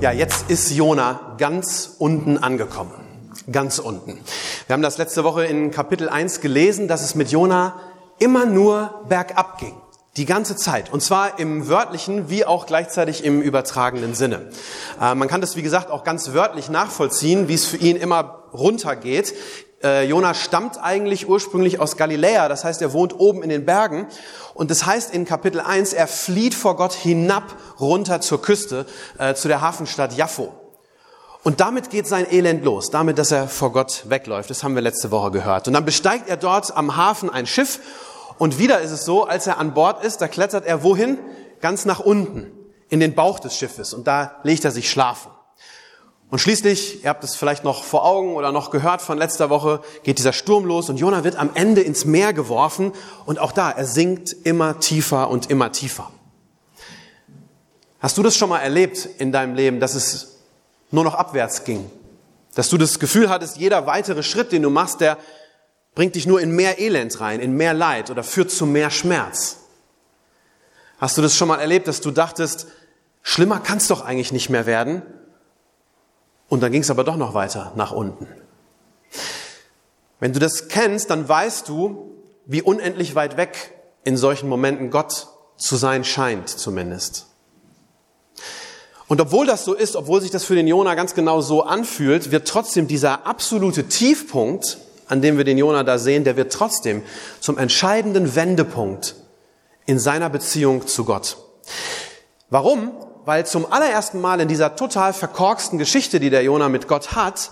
Ja, jetzt ist Jona ganz unten angekommen. Ganz unten. Wir haben das letzte Woche in Kapitel 1 gelesen, dass es mit Jona immer nur bergab ging. Die ganze Zeit. Und zwar im wörtlichen wie auch gleichzeitig im übertragenen Sinne. Äh, man kann das, wie gesagt, auch ganz wörtlich nachvollziehen, wie es für ihn immer runtergeht. Äh, Jona stammt eigentlich ursprünglich aus Galiläa, das heißt, er wohnt oben in den Bergen. Und das heißt in Kapitel 1, er flieht vor Gott hinab runter zur Küste, äh, zu der Hafenstadt Jaffo. Und damit geht sein Elend los, damit, dass er vor Gott wegläuft. Das haben wir letzte Woche gehört. Und dann besteigt er dort am Hafen ein Schiff. Und wieder ist es so, als er an Bord ist, da klettert er wohin? Ganz nach unten, in den Bauch des Schiffes. Und da legt er sich schlafen. Und schließlich, ihr habt es vielleicht noch vor Augen oder noch gehört von letzter Woche, geht dieser Sturm los und Jona wird am Ende ins Meer geworfen und auch da, er sinkt immer tiefer und immer tiefer. Hast du das schon mal erlebt in deinem Leben, dass es nur noch abwärts ging? Dass du das Gefühl hattest, jeder weitere Schritt, den du machst, der bringt dich nur in mehr Elend rein, in mehr Leid oder führt zu mehr Schmerz? Hast du das schon mal erlebt, dass du dachtest, schlimmer kann es doch eigentlich nicht mehr werden? Und dann ging es aber doch noch weiter nach unten. Wenn du das kennst, dann weißt du, wie unendlich weit weg in solchen Momenten Gott zu sein scheint, zumindest. Und obwohl das so ist, obwohl sich das für den Jona ganz genau so anfühlt, wird trotzdem dieser absolute Tiefpunkt, an dem wir den Jona da sehen, der wird trotzdem zum entscheidenden Wendepunkt in seiner Beziehung zu Gott. Warum? Weil zum allerersten Mal in dieser total verkorksten Geschichte, die der Jona mit Gott hat,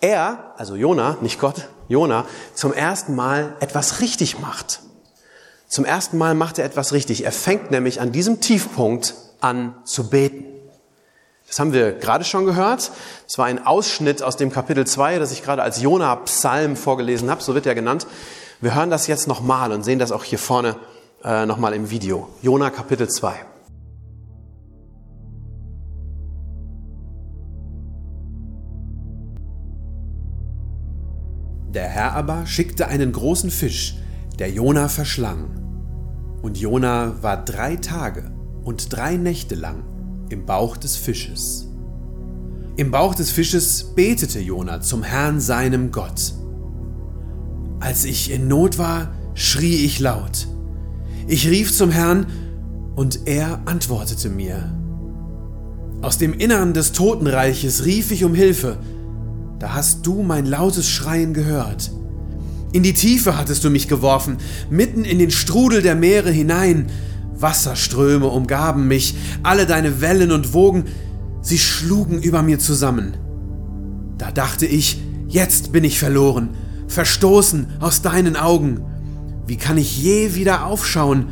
er, also Jona, nicht Gott, Jona, zum ersten Mal etwas richtig macht. Zum ersten Mal macht er etwas richtig. Er fängt nämlich an diesem Tiefpunkt an zu beten. Das haben wir gerade schon gehört. Es war ein Ausschnitt aus dem Kapitel 2, das ich gerade als Jona-Psalm vorgelesen habe, so wird er genannt. Wir hören das jetzt nochmal und sehen das auch hier vorne äh, nochmal im Video. Jona Kapitel 2. Der Herr aber schickte einen großen Fisch, der Jona verschlang. Und Jona war drei Tage und drei Nächte lang im Bauch des Fisches. Im Bauch des Fisches betete Jona zum Herrn seinem Gott. Als ich in Not war, schrie ich laut. Ich rief zum Herrn und er antwortete mir. Aus dem Innern des Totenreiches rief ich um Hilfe, da hast du mein lautes Schreien gehört. In die Tiefe hattest du mich geworfen, mitten in den Strudel der Meere hinein. Wasserströme umgaben mich, alle deine Wellen und Wogen, sie schlugen über mir zusammen. Da dachte ich, jetzt bin ich verloren, verstoßen aus deinen Augen. Wie kann ich je wieder aufschauen,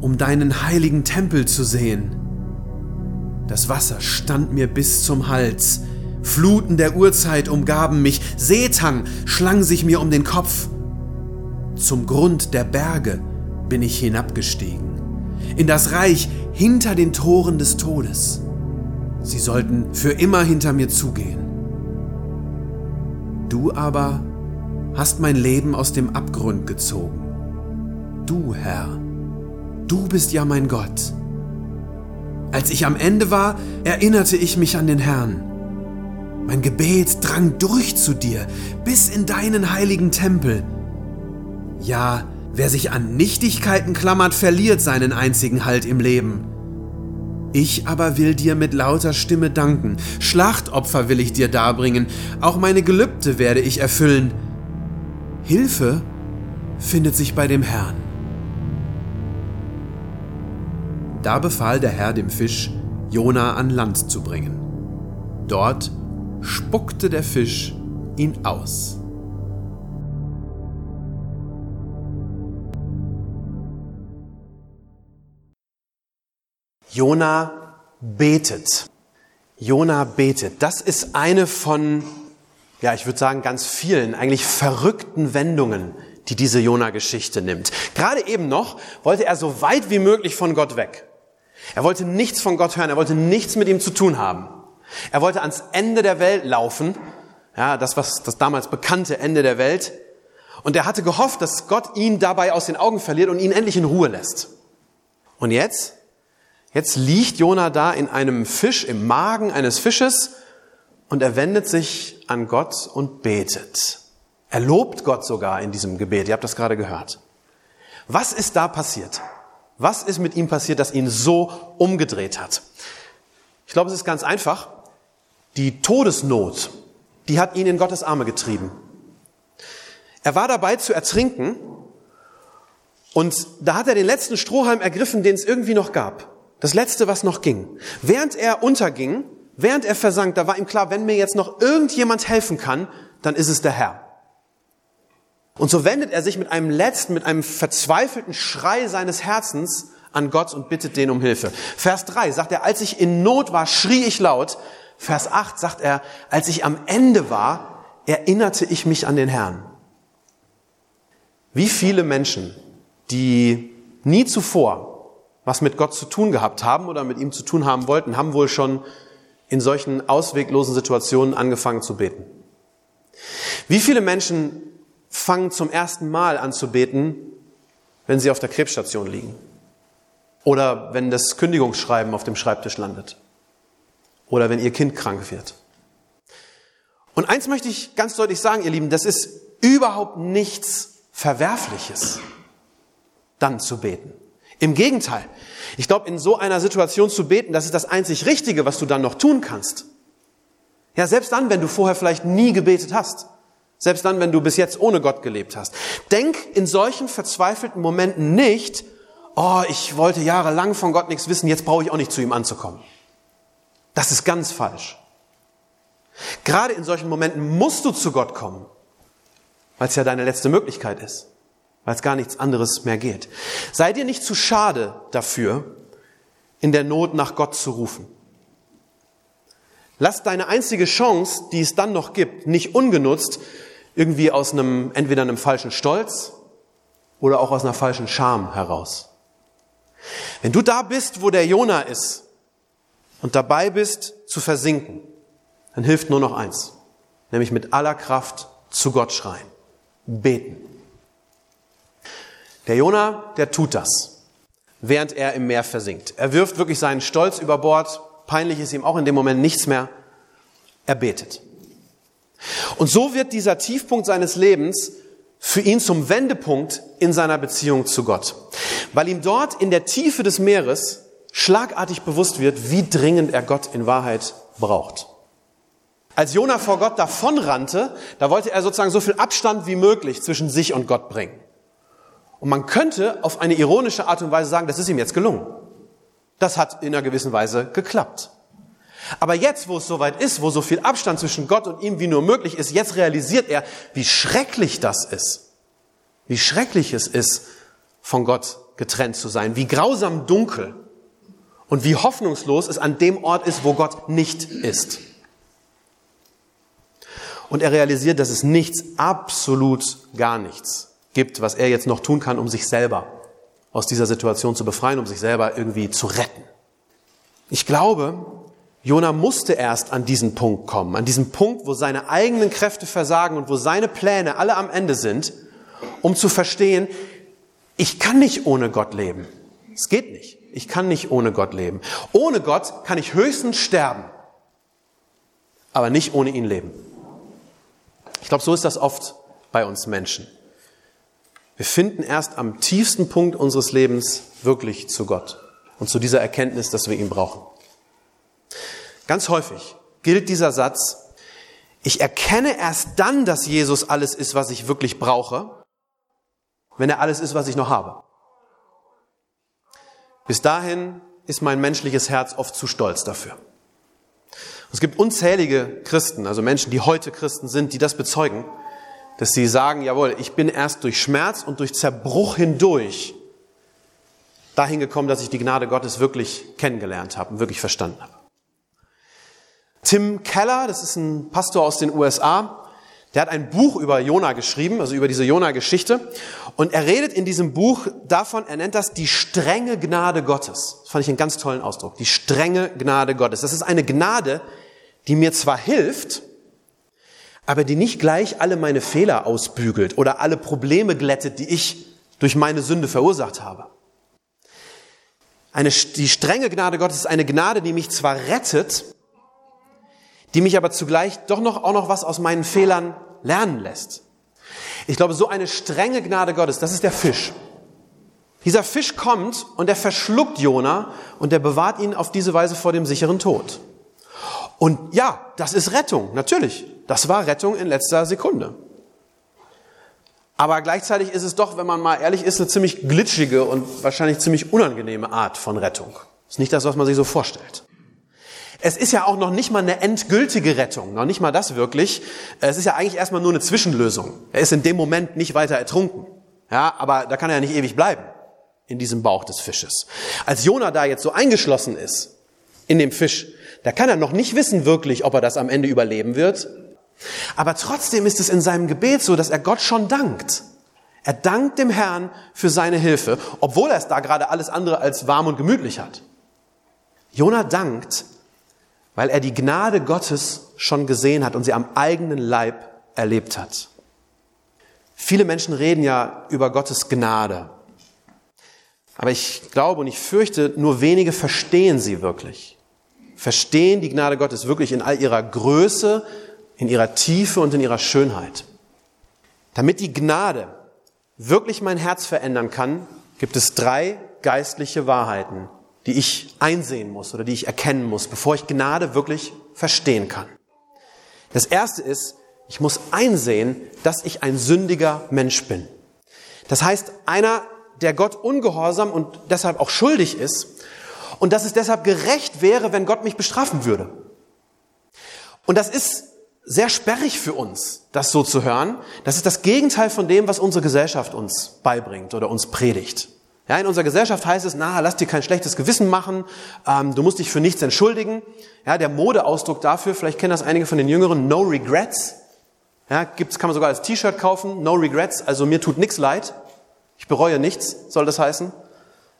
um deinen heiligen Tempel zu sehen? Das Wasser stand mir bis zum Hals, Fluten der Urzeit umgaben mich, Seetang schlang sich mir um den Kopf. Zum Grund der Berge bin ich hinabgestiegen, in das Reich hinter den Toren des Todes. Sie sollten für immer hinter mir zugehen. Du aber hast mein Leben aus dem Abgrund gezogen. Du, Herr, du bist ja mein Gott. Als ich am Ende war, erinnerte ich mich an den Herrn mein Gebet drang durch zu dir, bis in deinen heiligen Tempel. Ja, wer sich an Nichtigkeiten klammert, verliert seinen einzigen Halt im Leben. Ich aber will dir mit lauter Stimme danken, Schlachtopfer will ich dir darbringen, auch meine Gelübde werde ich erfüllen. Hilfe findet sich bei dem Herrn. Da befahl der Herr dem Fisch, Jona an Land zu bringen. Dort spuckte der Fisch ihn aus. Jona betet. Jona betet. Das ist eine von, ja, ich würde sagen, ganz vielen, eigentlich verrückten Wendungen, die diese Jona-Geschichte nimmt. Gerade eben noch wollte er so weit wie möglich von Gott weg. Er wollte nichts von Gott hören, er wollte nichts mit ihm zu tun haben. Er wollte ans Ende der Welt laufen, ja, das was das damals bekannte Ende der Welt. Und er hatte gehofft, dass Gott ihn dabei aus den Augen verliert und ihn endlich in Ruhe lässt. Und jetzt, jetzt liegt Jona da in einem Fisch, im Magen eines Fisches und er wendet sich an Gott und betet. Er lobt Gott sogar in diesem Gebet. Ihr habt das gerade gehört. Was ist da passiert? Was ist mit ihm passiert, das ihn so umgedreht hat? Ich glaube, es ist ganz einfach. Die Todesnot, die hat ihn in Gottes Arme getrieben. Er war dabei zu ertrinken und da hat er den letzten Strohhalm ergriffen, den es irgendwie noch gab. Das letzte, was noch ging. Während er unterging, während er versank, da war ihm klar, wenn mir jetzt noch irgendjemand helfen kann, dann ist es der Herr. Und so wendet er sich mit einem letzten, mit einem verzweifelten Schrei seines Herzens an Gott und bittet den um Hilfe. Vers 3 sagt er, als ich in Not war, schrie ich laut. Vers 8 sagt er, als ich am Ende war, erinnerte ich mich an den Herrn. Wie viele Menschen, die nie zuvor was mit Gott zu tun gehabt haben oder mit ihm zu tun haben wollten, haben wohl schon in solchen ausweglosen Situationen angefangen zu beten. Wie viele Menschen fangen zum ersten Mal an zu beten, wenn sie auf der Krebsstation liegen? Oder wenn das Kündigungsschreiben auf dem Schreibtisch landet? Oder wenn ihr Kind krank wird? Und eins möchte ich ganz deutlich sagen, ihr Lieben, das ist überhaupt nichts Verwerfliches, dann zu beten. Im Gegenteil. Ich glaube, in so einer Situation zu beten, das ist das einzig Richtige, was du dann noch tun kannst. Ja, selbst dann, wenn du vorher vielleicht nie gebetet hast. Selbst dann, wenn du bis jetzt ohne Gott gelebt hast. Denk in solchen verzweifelten Momenten nicht, oh, ich wollte jahrelang von Gott nichts wissen, jetzt brauche ich auch nicht zu ihm anzukommen. Das ist ganz falsch. Gerade in solchen Momenten musst du zu Gott kommen, weil es ja deine letzte Möglichkeit ist weil es gar nichts anderes mehr geht. Sei dir nicht zu schade dafür, in der Not nach Gott zu rufen. Lass deine einzige Chance, die es dann noch gibt, nicht ungenutzt, irgendwie aus einem, entweder einem falschen Stolz oder auch aus einer falschen Scham heraus. Wenn du da bist, wo der Jona ist und dabei bist zu versinken, dann hilft nur noch eins, nämlich mit aller Kraft zu Gott schreien, beten. Der Jona, der tut das, während er im Meer versinkt. Er wirft wirklich seinen Stolz über Bord. Peinlich ist ihm auch in dem Moment nichts mehr. Er betet. Und so wird dieser Tiefpunkt seines Lebens für ihn zum Wendepunkt in seiner Beziehung zu Gott. Weil ihm dort in der Tiefe des Meeres schlagartig bewusst wird, wie dringend er Gott in Wahrheit braucht. Als Jona vor Gott davonrannte, da wollte er sozusagen so viel Abstand wie möglich zwischen sich und Gott bringen. Und man könnte auf eine ironische Art und Weise sagen, das ist ihm jetzt gelungen. Das hat in einer gewissen Weise geklappt. Aber jetzt, wo es soweit ist, wo so viel Abstand zwischen Gott und ihm wie nur möglich ist, jetzt realisiert er, wie schrecklich das ist. Wie schrecklich es ist, von Gott getrennt zu sein. Wie grausam dunkel und wie hoffnungslos es an dem Ort ist, wo Gott nicht ist. Und er realisiert, dass es nichts, absolut gar nichts gibt, was er jetzt noch tun kann, um sich selber aus dieser Situation zu befreien, um sich selber irgendwie zu retten. Ich glaube, Jona musste erst an diesen Punkt kommen, an diesen Punkt, wo seine eigenen Kräfte versagen und wo seine Pläne alle am Ende sind, um zu verstehen, ich kann nicht ohne Gott leben. Es geht nicht. Ich kann nicht ohne Gott leben. Ohne Gott kann ich höchstens sterben, aber nicht ohne ihn leben. Ich glaube, so ist das oft bei uns Menschen. Wir finden erst am tiefsten Punkt unseres Lebens wirklich zu Gott und zu dieser Erkenntnis, dass wir ihn brauchen. Ganz häufig gilt dieser Satz, ich erkenne erst dann, dass Jesus alles ist, was ich wirklich brauche, wenn er alles ist, was ich noch habe. Bis dahin ist mein menschliches Herz oft zu stolz dafür. Es gibt unzählige Christen, also Menschen, die heute Christen sind, die das bezeugen, dass sie sagen, jawohl, ich bin erst durch Schmerz und durch Zerbruch hindurch dahin gekommen, dass ich die Gnade Gottes wirklich kennengelernt habe und wirklich verstanden habe. Tim Keller, das ist ein Pastor aus den USA, der hat ein Buch über Jona geschrieben, also über diese Jona-Geschichte. Und er redet in diesem Buch davon, er nennt das die strenge Gnade Gottes. Das fand ich einen ganz tollen Ausdruck. Die strenge Gnade Gottes. Das ist eine Gnade, die mir zwar hilft, aber die nicht gleich alle meine Fehler ausbügelt oder alle Probleme glättet, die ich durch meine Sünde verursacht habe. Eine, die strenge Gnade Gottes ist eine Gnade, die mich zwar rettet, die mich aber zugleich doch noch auch noch was aus meinen Fehlern lernen lässt. Ich glaube, so eine strenge Gnade Gottes, das ist der Fisch. Dieser Fisch kommt und er verschluckt Jona und er bewahrt ihn auf diese Weise vor dem sicheren Tod. Und ja, das ist Rettung, natürlich. Das war Rettung in letzter Sekunde. Aber gleichzeitig ist es doch, wenn man mal ehrlich ist, eine ziemlich glitschige und wahrscheinlich ziemlich unangenehme Art von Rettung. Ist nicht das, was man sich so vorstellt. Es ist ja auch noch nicht mal eine endgültige Rettung, noch nicht mal das wirklich. Es ist ja eigentlich erstmal nur eine Zwischenlösung. Er ist in dem Moment nicht weiter ertrunken. Ja, aber da kann er ja nicht ewig bleiben in diesem Bauch des Fisches. Als Jona da jetzt so eingeschlossen ist in dem Fisch, da kann er noch nicht wissen wirklich, ob er das am Ende überleben wird. Aber trotzdem ist es in seinem Gebet so, dass er Gott schon dankt. Er dankt dem Herrn für seine Hilfe, obwohl er es da gerade alles andere als warm und gemütlich hat. Jona dankt, weil er die Gnade Gottes schon gesehen hat und sie am eigenen Leib erlebt hat. Viele Menschen reden ja über Gottes Gnade. Aber ich glaube und ich fürchte, nur wenige verstehen sie wirklich. Verstehen die Gnade Gottes wirklich in all ihrer Größe, in ihrer Tiefe und in ihrer Schönheit. Damit die Gnade wirklich mein Herz verändern kann, gibt es drei geistliche Wahrheiten, die ich einsehen muss oder die ich erkennen muss, bevor ich Gnade wirklich verstehen kann. Das erste ist, ich muss einsehen, dass ich ein sündiger Mensch bin. Das heißt, einer, der Gott ungehorsam und deshalb auch schuldig ist und dass es deshalb gerecht wäre, wenn Gott mich bestrafen würde. Und das ist sehr sperrig für uns, das so zu hören. Das ist das Gegenteil von dem, was unsere Gesellschaft uns beibringt oder uns predigt. Ja, in unserer Gesellschaft heißt es, na, lass dir kein schlechtes Gewissen machen, ähm, du musst dich für nichts entschuldigen. Ja, der Modeausdruck dafür, vielleicht kennen das einige von den Jüngeren, no regrets. Ja, gibt's, kann man sogar als T-Shirt kaufen, no regrets, also mir tut nichts leid, ich bereue nichts, soll das heißen.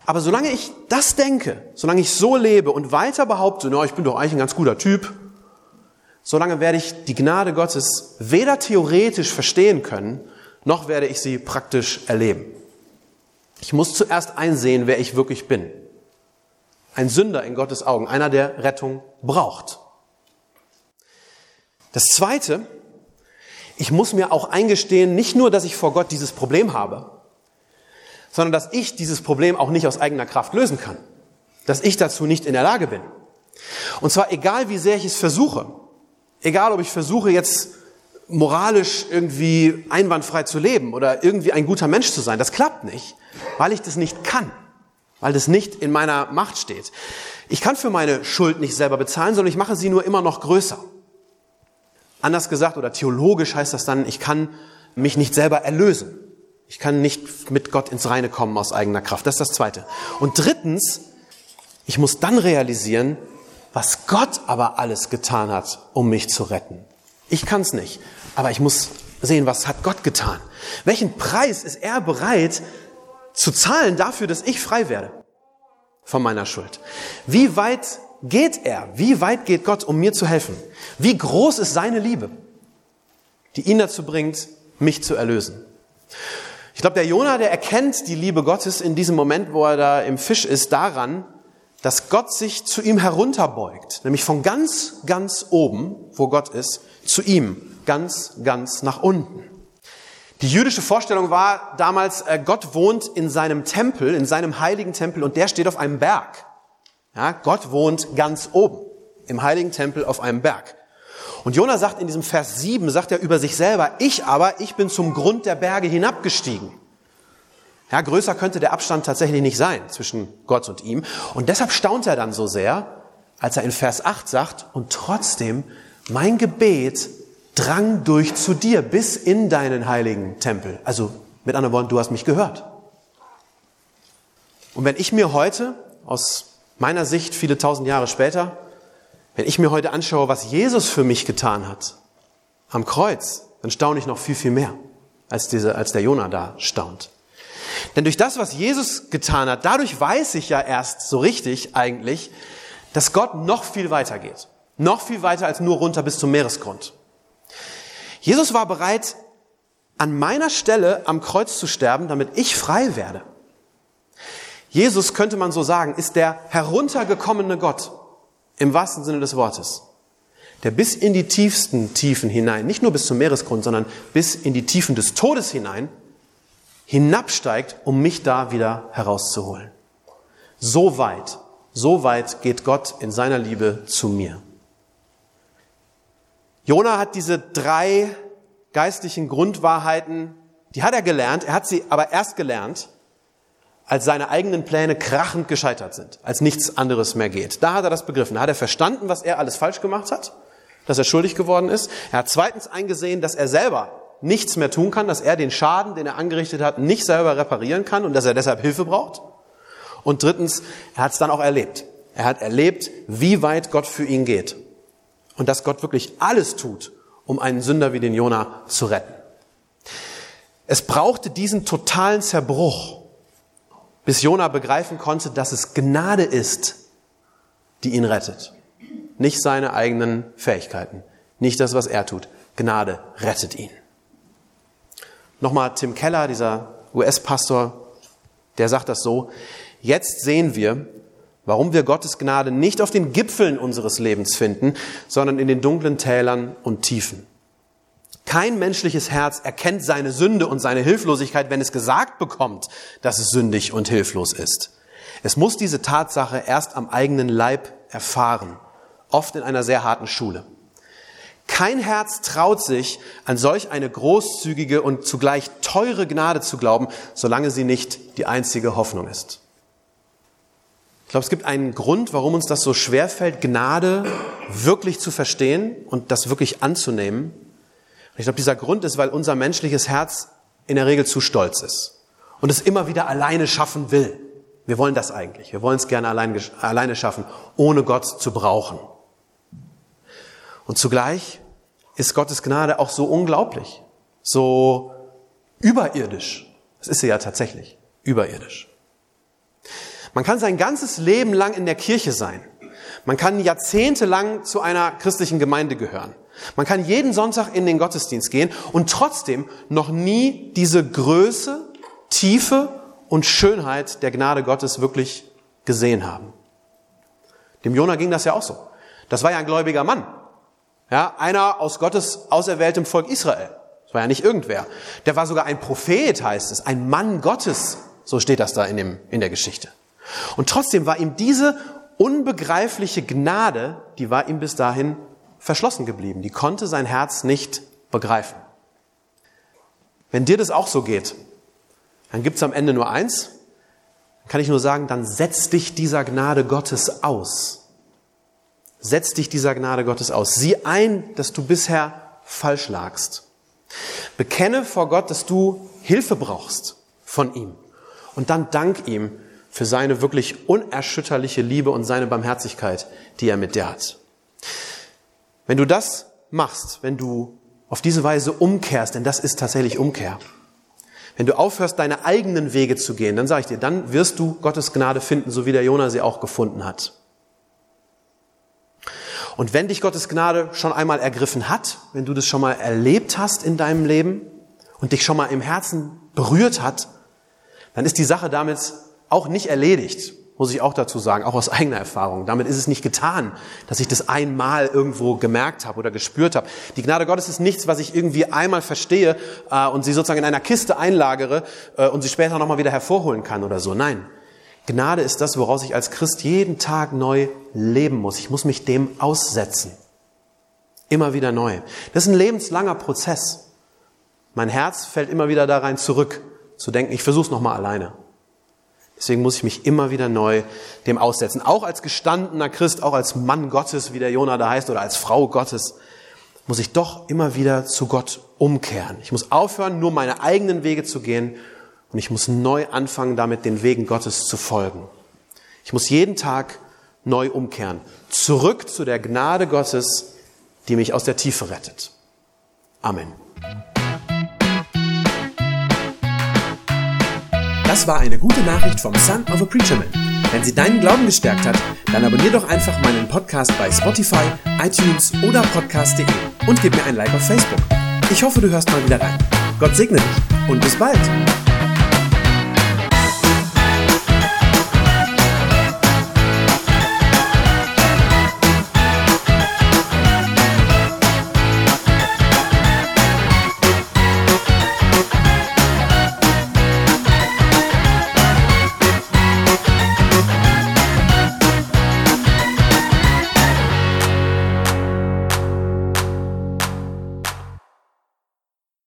Aber solange ich das denke, solange ich so lebe und weiter behaupte, na, ich bin doch eigentlich ein ganz guter Typ, solange werde ich die Gnade Gottes weder theoretisch verstehen können, noch werde ich sie praktisch erleben. Ich muss zuerst einsehen, wer ich wirklich bin. Ein Sünder in Gottes Augen, einer, der Rettung braucht. Das Zweite, ich muss mir auch eingestehen, nicht nur, dass ich vor Gott dieses Problem habe, sondern dass ich dieses Problem auch nicht aus eigener Kraft lösen kann. Dass ich dazu nicht in der Lage bin. Und zwar egal, wie sehr ich es versuche. Egal, ob ich versuche jetzt moralisch irgendwie einwandfrei zu leben oder irgendwie ein guter Mensch zu sein. Das klappt nicht, weil ich das nicht kann, weil das nicht in meiner Macht steht. Ich kann für meine Schuld nicht selber bezahlen, sondern ich mache sie nur immer noch größer. Anders gesagt oder theologisch heißt das dann, ich kann mich nicht selber erlösen. Ich kann nicht mit Gott ins Reine kommen aus eigener Kraft. Das ist das Zweite. Und drittens, ich muss dann realisieren, was Gott aber alles getan hat, um mich zu retten. Ich kann es nicht. Aber ich muss sehen, was hat Gott getan? Welchen Preis ist er bereit zu zahlen dafür, dass ich frei werde von meiner Schuld? Wie weit geht er? Wie weit geht Gott, um mir zu helfen? Wie groß ist seine Liebe, die ihn dazu bringt, mich zu erlösen? Ich glaube, der Jonah, der erkennt die Liebe Gottes in diesem Moment, wo er da im Fisch ist, daran, dass Gott sich zu ihm herunterbeugt, nämlich von ganz, ganz oben, wo Gott ist, zu ihm ganz, ganz nach unten. Die jüdische Vorstellung war damals, äh, Gott wohnt in seinem Tempel, in seinem heiligen Tempel und der steht auf einem Berg. Ja, Gott wohnt ganz oben im heiligen Tempel auf einem Berg. Und Jona sagt in diesem Vers 7, sagt er über sich selber, ich aber, ich bin zum Grund der Berge hinabgestiegen. Ja, größer könnte der Abstand tatsächlich nicht sein zwischen Gott und ihm. Und deshalb staunt er dann so sehr, als er in Vers 8 sagt, und trotzdem, mein Gebet drang durch zu dir bis in deinen heiligen Tempel. Also mit anderen Worten, du hast mich gehört. Und wenn ich mir heute, aus meiner Sicht viele tausend Jahre später, Wenn ich mir heute anschaue, was Jesus für mich getan hat am Kreuz, dann staune ich noch viel, viel mehr, als, diese, als der Jonah da staunt. Denn durch das, was Jesus getan hat, dadurch weiß ich ja erst so richtig eigentlich, dass Gott noch viel weiter geht. Noch viel weiter als nur runter bis zum Meeresgrund. Jesus war bereit, an meiner Stelle am Kreuz zu sterben, damit ich frei werde. Jesus, könnte man so sagen, ist der heruntergekommene Gott im wahrsten Sinne des Wortes, der bis in die tiefsten Tiefen hinein, nicht nur bis zum Meeresgrund, sondern bis in die Tiefen des Todes hinein, hinabsteigt, um mich da wieder herauszuholen. So weit, so weit geht Gott in seiner Liebe zu mir. Jona hat diese drei geistlichen Grundwahrheiten, die hat er gelernt, er hat sie aber erst gelernt, als seine eigenen Pläne krachend gescheitert sind, als nichts anderes mehr geht. Da hat er das begriffen. Da hat er verstanden, was er alles falsch gemacht hat, dass er schuldig geworden ist. Er hat zweitens eingesehen, dass er selber nichts mehr tun kann, dass er den Schaden, den er angerichtet hat, nicht selber reparieren kann und dass er deshalb Hilfe braucht. Und drittens, er hat es dann auch erlebt. Er hat erlebt, wie weit Gott für ihn geht. Und dass Gott wirklich alles tut, um einen Sünder wie den Jona zu retten. Es brauchte diesen totalen Zerbruch, bis Jona begreifen konnte, dass es Gnade ist, die ihn rettet. Nicht seine eigenen Fähigkeiten, nicht das, was er tut. Gnade rettet ihn. Nochmal Tim Keller, dieser US-Pastor, der sagt das so, jetzt sehen wir, warum wir Gottes Gnade nicht auf den Gipfeln unseres Lebens finden, sondern in den dunklen Tälern und Tiefen. Kein menschliches Herz erkennt seine Sünde und seine Hilflosigkeit, wenn es gesagt bekommt, dass es sündig und hilflos ist. Es muss diese Tatsache erst am eigenen Leib erfahren, oft in einer sehr harten Schule. Kein Herz traut sich, an solch eine großzügige und zugleich teure Gnade zu glauben, solange sie nicht die einzige Hoffnung ist. Ich glaube, es gibt einen Grund, warum uns das so schwer fällt, Gnade wirklich zu verstehen und das wirklich anzunehmen. Ich glaube, dieser Grund ist, weil unser menschliches Herz in der Regel zu stolz ist und es immer wieder alleine schaffen will. Wir wollen das eigentlich. Wir wollen es gerne allein, alleine schaffen, ohne Gott zu brauchen. Und zugleich ist Gottes Gnade auch so unglaublich, so überirdisch. Das ist sie ja tatsächlich, überirdisch. Man kann sein ganzes Leben lang in der Kirche sein. Man kann jahrzehntelang zu einer christlichen Gemeinde gehören. Man kann jeden Sonntag in den Gottesdienst gehen und trotzdem noch nie diese Größe, Tiefe und Schönheit der Gnade Gottes wirklich gesehen haben. Dem Jona ging das ja auch so. Das war ja ein gläubiger Mann. Ja, einer aus Gottes auserwähltem Volk Israel. Das war ja nicht irgendwer. Der war sogar ein Prophet, heißt es, ein Mann Gottes. So steht das da in, dem, in der Geschichte. Und trotzdem war ihm diese unbegreifliche Gnade, die war ihm bis dahin verschlossen geblieben. Die konnte sein Herz nicht begreifen. Wenn dir das auch so geht, dann gibt's am Ende nur eins. Dann kann ich nur sagen, dann setz dich dieser Gnade Gottes aus. Setz dich dieser Gnade Gottes aus. Sieh ein, dass du bisher falsch lagst. Bekenne vor Gott, dass du Hilfe brauchst von ihm. Und dann dank ihm für seine wirklich unerschütterliche Liebe und seine Barmherzigkeit, die er mit dir hat. Wenn du das machst, wenn du auf diese Weise umkehrst, denn das ist tatsächlich Umkehr, wenn du aufhörst, deine eigenen Wege zu gehen, dann sage ich dir, dann wirst du Gottes Gnade finden, so wie der Jonah sie auch gefunden hat. Und wenn dich Gottes Gnade schon einmal ergriffen hat, wenn du das schon mal erlebt hast in deinem Leben und dich schon mal im Herzen berührt hat, dann ist die Sache damit auch nicht erledigt muss ich auch dazu sagen, auch aus eigener Erfahrung. Damit ist es nicht getan, dass ich das einmal irgendwo gemerkt habe oder gespürt habe. Die Gnade Gottes ist nichts, was ich irgendwie einmal verstehe äh, und sie sozusagen in einer Kiste einlagere äh, und sie später nochmal wieder hervorholen kann oder so. Nein, Gnade ist das, woraus ich als Christ jeden Tag neu leben muss. Ich muss mich dem aussetzen. Immer wieder neu. Das ist ein lebenslanger Prozess. Mein Herz fällt immer wieder da rein zurück, zu denken, ich versuche es nochmal alleine. Deswegen muss ich mich immer wieder neu dem aussetzen. Auch als gestandener Christ, auch als Mann Gottes, wie der Jonah da heißt, oder als Frau Gottes, muss ich doch immer wieder zu Gott umkehren. Ich muss aufhören, nur meine eigenen Wege zu gehen und ich muss neu anfangen, damit den Wegen Gottes zu folgen. Ich muss jeden Tag neu umkehren. Zurück zu der Gnade Gottes, die mich aus der Tiefe rettet. Amen. Das war eine gute Nachricht vom Son of a Preacher Man. Wenn sie deinen Glauben gestärkt hat, dann abonnier doch einfach meinen Podcast bei Spotify, iTunes oder podcast.de und gib mir ein Like auf Facebook. Ich hoffe, du hörst mal wieder rein. Gott segne dich und bis bald.